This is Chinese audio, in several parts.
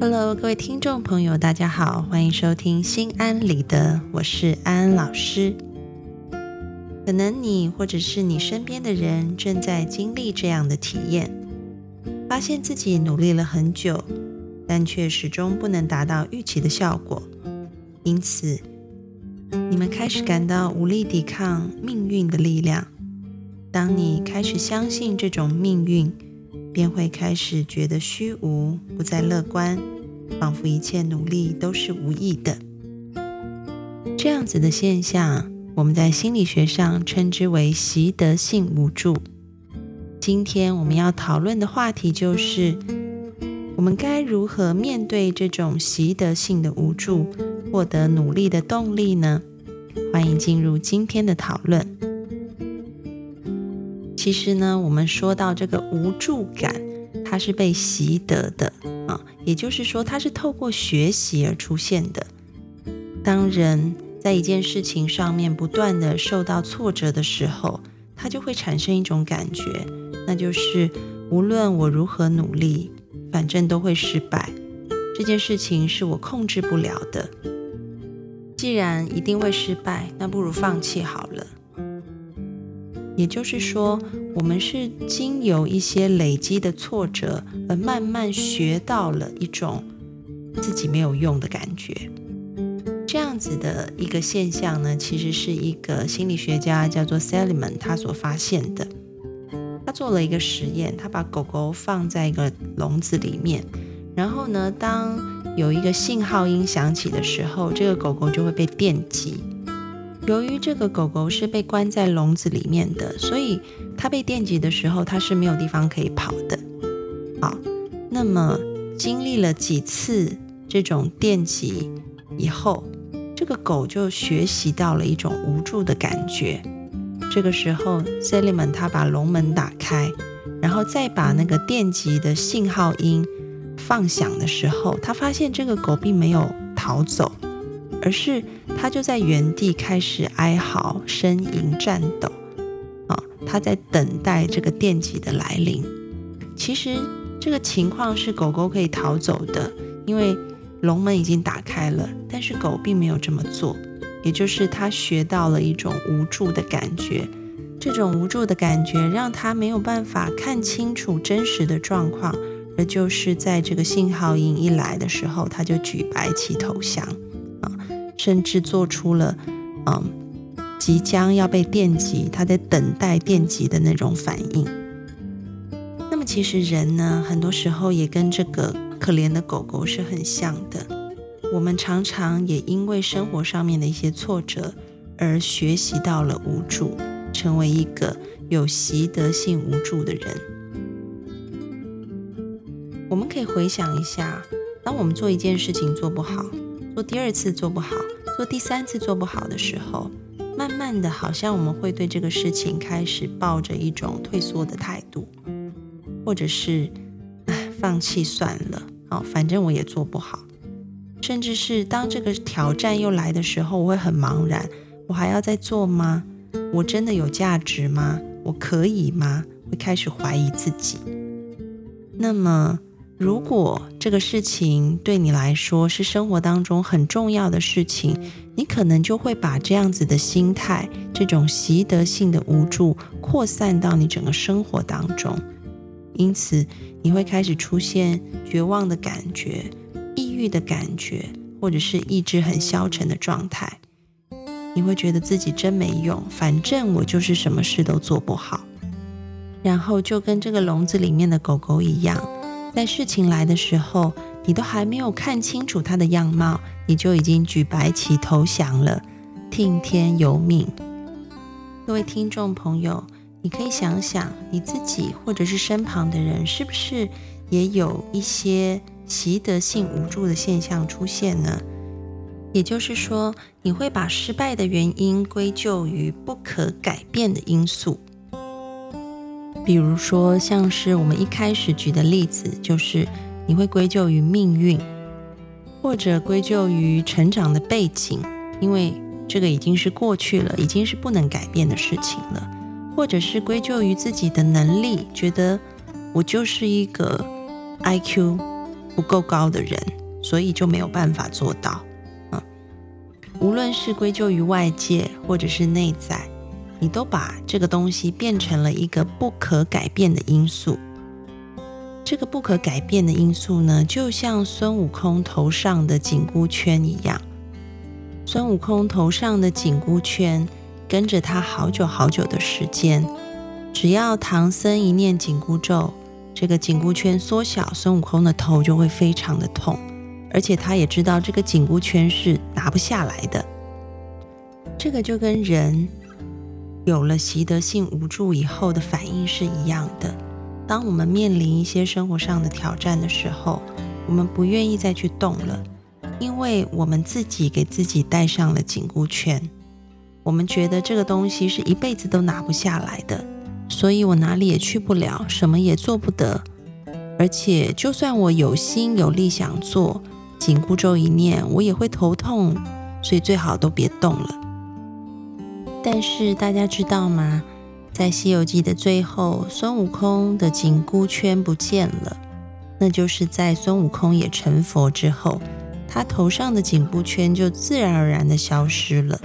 Hello，各位听众朋友，大家好，欢迎收听心安理得，我是安安老师。可能你或者是你身边的人正在经历这样的体验，发现自己努力了很久，但却始终不能达到预期的效果，因此你们开始感到无力抵抗命运的力量。当你开始相信这种命运，便会开始觉得虚无，不再乐观，仿佛一切努力都是无益的。这样子的现象，我们在心理学上称之为习得性无助。今天我们要讨论的话题就是，我们该如何面对这种习得性的无助，获得努力的动力呢？欢迎进入今天的讨论。其实呢，我们说到这个无助感，它是被习得的啊，也就是说，它是透过学习而出现的。当人在一件事情上面不断的受到挫折的时候，他就会产生一种感觉，那就是无论我如何努力，反正都会失败。这件事情是我控制不了的，既然一定会失败，那不如放弃好了。也就是说，我们是经由一些累积的挫折，而慢慢学到了一种自己没有用的感觉。这样子的一个现象呢，其实是一个心理学家叫做 Seliman 他所发现的。他做了一个实验，他把狗狗放在一个笼子里面，然后呢，当有一个信号音响起的时候，这个狗狗就会被电击。由于这个狗狗是被关在笼子里面的，所以它被电击的时候，它是没有地方可以跑的。好，那么经历了几次这种电击以后，这个狗就学习到了一种无助的感觉。这个时候，Seliman 他把笼门打开，然后再把那个电击的信号音放响的时候，他发现这个狗并没有逃走。而是他就在原地开始哀嚎、呻吟、颤抖，啊，他在等待这个电击的来临。其实这个情况是狗狗可以逃走的，因为笼门已经打开了。但是狗并没有这么做，也就是他学到了一种无助的感觉。这种无助的感觉让他没有办法看清楚真实的状况，而就是在这个信号音一来的时候，他就举白旗投降。啊，甚至做出了，嗯，即将要被电击，他在等待电击的那种反应。那么，其实人呢，很多时候也跟这个可怜的狗狗是很像的。我们常常也因为生活上面的一些挫折，而学习到了无助，成为一个有习得性无助的人。我们可以回想一下，当我们做一件事情做不好。做第二次做不好，做第三次做不好的时候，慢慢的，好像我们会对这个事情开始抱着一种退缩的态度，或者是，唉，放弃算了，好，反正我也做不好。甚至是当这个挑战又来的时候，我会很茫然，我还要再做吗？我真的有价值吗？我可以吗？会开始怀疑自己。那么。如果这个事情对你来说是生活当中很重要的事情，你可能就会把这样子的心态、这种习得性的无助扩散到你整个生活当中，因此你会开始出现绝望的感觉、抑郁的感觉，或者是意志很消沉的状态。你会觉得自己真没用，反正我就是什么事都做不好，然后就跟这个笼子里面的狗狗一样。在事情来的时候，你都还没有看清楚他的样貌，你就已经举白旗投降了，听天由命。各位听众朋友，你可以想想你自己或者是身旁的人，是不是也有一些习得性无助的现象出现呢？也就是说，你会把失败的原因归咎于不可改变的因素，比如说，像是我们一开始举的例子，就是你会归咎于命运，或者归咎于成长的背景，因为这个已经是过去了，已经是不能改变的事情了，或者是归咎于自己的能力，觉得我就是一个 IQ 不够高的人，所以就没有办法做到。无论是归咎于外界，或者是内在，你都把这个东西变成了一个不可改变的因素。这个不可改变的因素呢，就像孙悟空头上的紧箍圈一样。孙悟空头上的紧箍圈跟着他好久好久的时间，只要唐僧一念紧箍咒，这个紧箍圈缩小，孙悟空的头就会非常的痛。而且他也知道这个紧箍圈是拿不下来的，这个就跟人有了习得性无助以后的反应是一样的。当我们面临一些生活上的挑战的时候，我们不愿意再去动了，因为我们自己给自己戴上了紧箍圈。我们觉得这个东西是一辈子都拿不下来的，所以我哪里也去不了，什么也做不得。而且，就算我有心有力想做，紧箍咒一念，我也会头痛，所以最好都别动了。但是大家知道吗？在《西游记》的最后，孙悟空的紧箍圈不见了，那就是在孙悟空也成佛之后，他头上的紧箍圈就自然而然的消失了。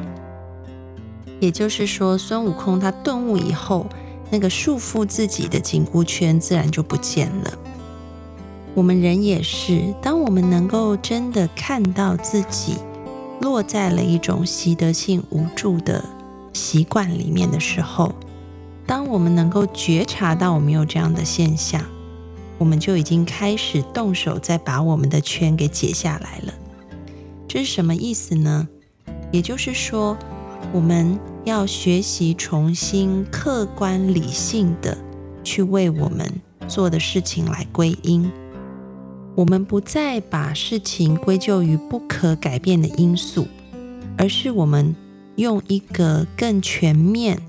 也就是说，孙悟空他顿悟以后，那个束缚自己的紧箍圈自然就不见了。我们人也是，当我们能够真的看到自己落在了一种习得性无助的习惯里面的时候，当我们能够觉察到我们有这样的现象，我们就已经开始动手在把我们的圈给解下来了。这是什么意思呢？也就是说，我们要学习重新客观理性的去为我们做的事情来归因。我们不再把事情归咎于不可改变的因素，而是我们用一个更全面、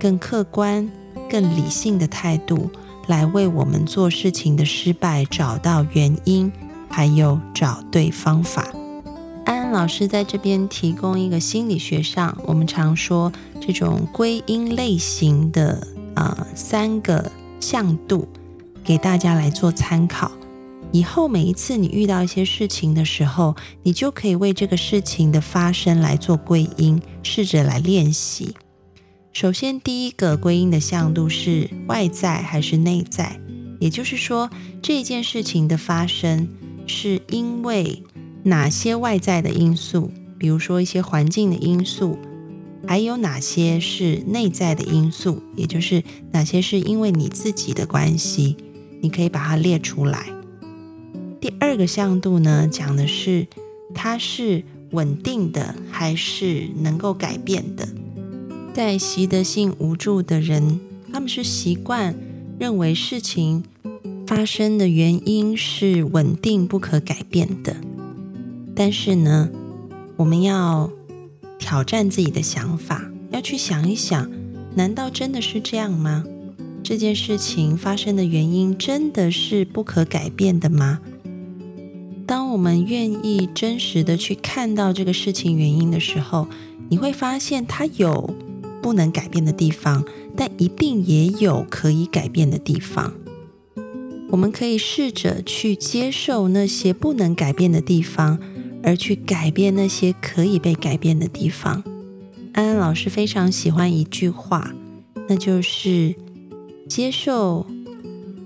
更客观、更理性的态度来为我们做事情的失败找到原因，还有找对方法。安安老师在这边提供一个心理学上我们常说这种归因类型的啊三个向度，给大家来做参考。以后每一次你遇到一些事情的时候，你就可以为这个事情的发生来做归因，试着来练习。首先，第一个归因的向度是外在还是内在？也就是说，这件事情的发生是因为哪些外在的因素，比如说一些环境的因素，还有哪些是内在的因素，也就是哪些是因为你自己的关系，你可以把它列出来。第二个向度呢，讲的是它是稳定的还是能够改变的。在习得性无助的人，他们是习惯认为事情发生的原因是稳定不可改变的。但是呢，我们要挑战自己的想法，要去想一想，难道真的是这样吗？这件事情发生的原因真的是不可改变的吗？当我们愿意真实的去看到这个事情原因的时候，你会发现它有不能改变的地方，但一定也有可以改变的地方。我们可以试着去接受那些不能改变的地方，而去改变那些可以被改变的地方。安安老师非常喜欢一句话，那就是接受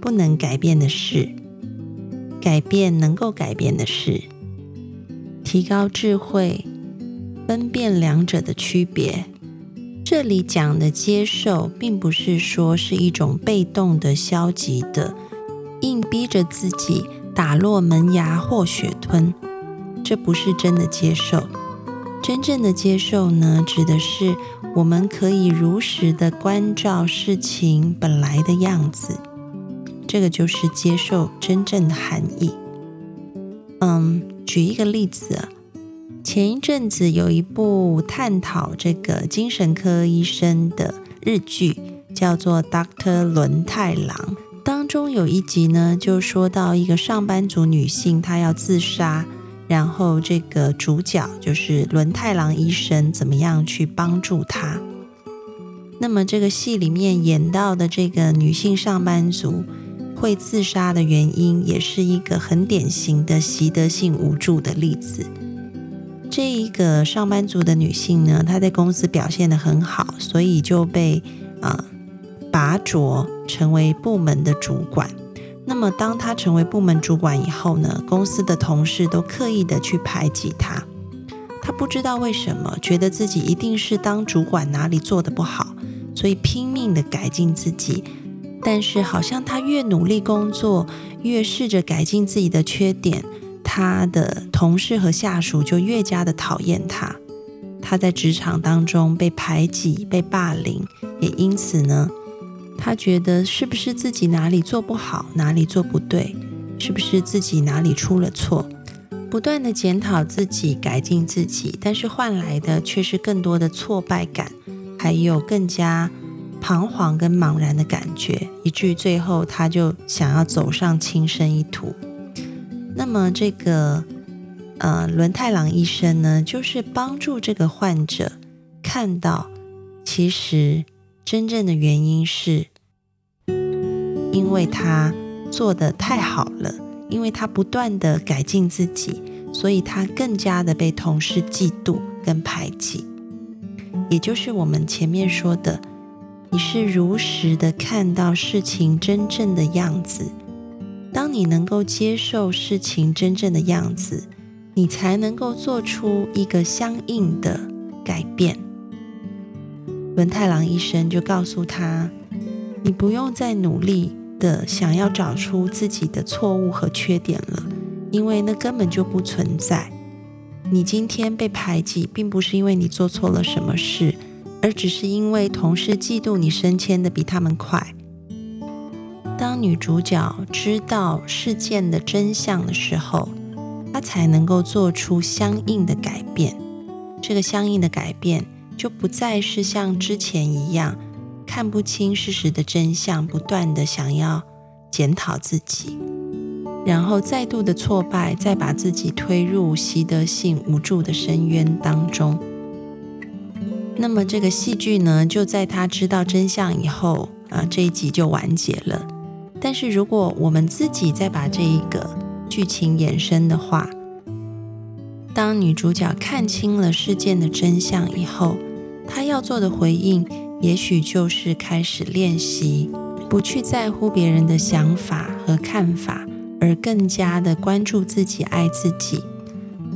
不能改变的事。改变能够改变的事，提高智慧，分辨两者的区别。这里讲的接受，并不是说是一种被动的、消极的，硬逼着自己打落门牙或血吞。这不是真的接受。真正的接受呢，指的是我们可以如实的关照事情本来的样子。这个就是接受真正的含义。嗯，举一个例子，前一阵子有一部探讨这个精神科医生的日剧，叫做《Doctor 轮太郎》。当中有一集呢，就说到一个上班族女性，她要自杀，然后这个主角就是轮太郎医生，怎么样去帮助她？那么这个戏里面演到的这个女性上班族会自杀的原因，也是一个很典型的习得性无助的例子。这一个上班族的女性呢，她在公司表现的很好，所以就被啊拔擢成为部门的主管。那么当她成为部门主管以后呢，公司的同事都刻意的去排挤她。她不知道为什么，觉得自己一定是当主管哪里做的不好。所以拼命的改进自己，但是好像他越努力工作，越试着改进自己的缺点，他的同事和下属就越加的讨厌他。他在职场当中被排挤、被霸凌，也因此呢，他觉得是不是自己哪里做不好，哪里做不对，是不是自己哪里出了错，不断的检讨自己、改进自己，但是换来的却是更多的挫败感。还有更加彷徨跟茫然的感觉，以至于最后他就想要走上轻生一途。那么这个呃轮太郎医生呢，就是帮助这个患者看到，其实真正的原因是，因为他做的太好了，因为他不断的改进自己，所以他更加的被同事嫉妒跟排挤。也就是我们前面说的，你是如实的看到事情真正的样子。当你能够接受事情真正的样子，你才能够做出一个相应的改变。文太郎医生就告诉他：“你不用再努力的想要找出自己的错误和缺点了，因为那根本就不存在。”你今天被排挤，并不是因为你做错了什么事，而只是因为同事嫉妒你升迁的比他们快。当女主角知道事件的真相的时候，她才能够做出相应的改变。这个相应的改变，就不再是像之前一样看不清事实的真相，不断的想要检讨自己。然后再度的挫败，再把自己推入习得性无助的深渊当中。那么这个戏剧呢，就在他知道真相以后啊，这一集就完结了。但是如果我们自己再把这一个剧情延伸的话，当女主角看清了事件的真相以后，她要做的回应，也许就是开始练习，不去在乎别人的想法和看法。而更加的关注自己，爱自己，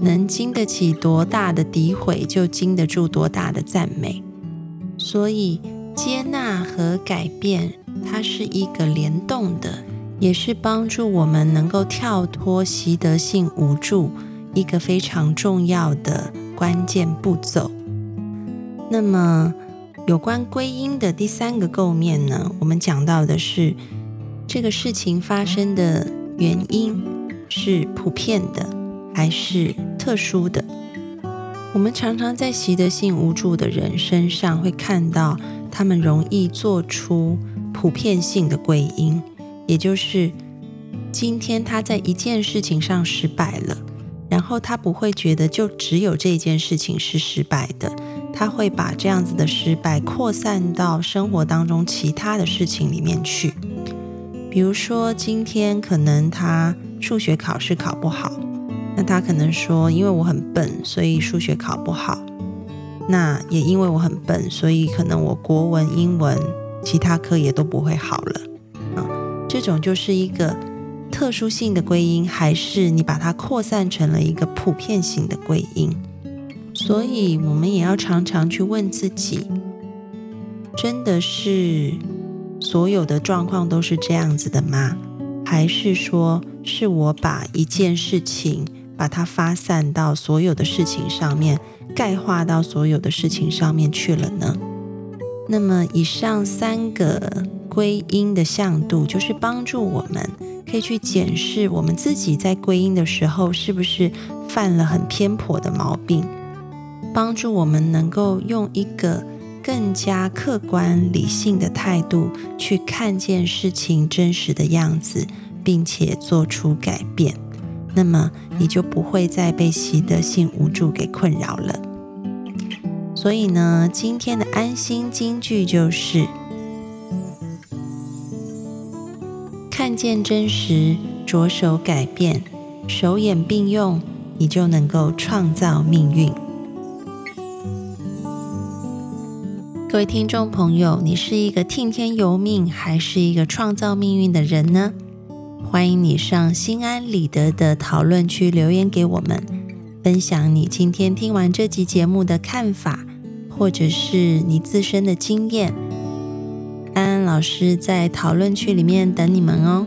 能经得起多大的诋毁，就经得住多大的赞美。所以，接纳和改变，它是一个联动的，也是帮助我们能够跳脱习得性无助一个非常重要的关键步骤。那么，有关归因的第三个构面呢？我们讲到的是这个事情发生的。原因是普遍的还是特殊的？我们常常在习得性无助的人身上会看到，他们容易做出普遍性的归因，也就是今天他在一件事情上失败了，然后他不会觉得就只有这件事情是失败的，他会把这样子的失败扩散到生活当中其他的事情里面去。比如说，今天可能他数学考试考不好，那他可能说，因为我很笨，所以数学考不好。那也因为我很笨，所以可能我国文、英文其他科也都不会好了。啊，这种就是一个特殊性的归因，还是你把它扩散成了一个普遍性的归因？所以，我们也要常常去问自己，真的是？所有的状况都是这样子的吗？还是说是我把一件事情把它发散到所有的事情上面，概化到所有的事情上面去了呢？那么以上三个归因的向度，就是帮助我们可以去检视我们自己在归因的时候是不是犯了很偏颇的毛病，帮助我们能够用一个更加客观理性的态度去看见事情真实的样子，并且做出改变。那么你就不会再被习得性无助给困扰了。所以呢，今天的安心金句就是：看见真实，着手改变，手眼并用，你就能够创造命运。各位听众朋友，你是一个听天由命，还是一个创造命运的人呢？欢迎你上心安理得的讨论区留言给我们，分享你今天听完这集节目的看法，或者是你自身的经验。安安老师在讨论区里面等你们哦。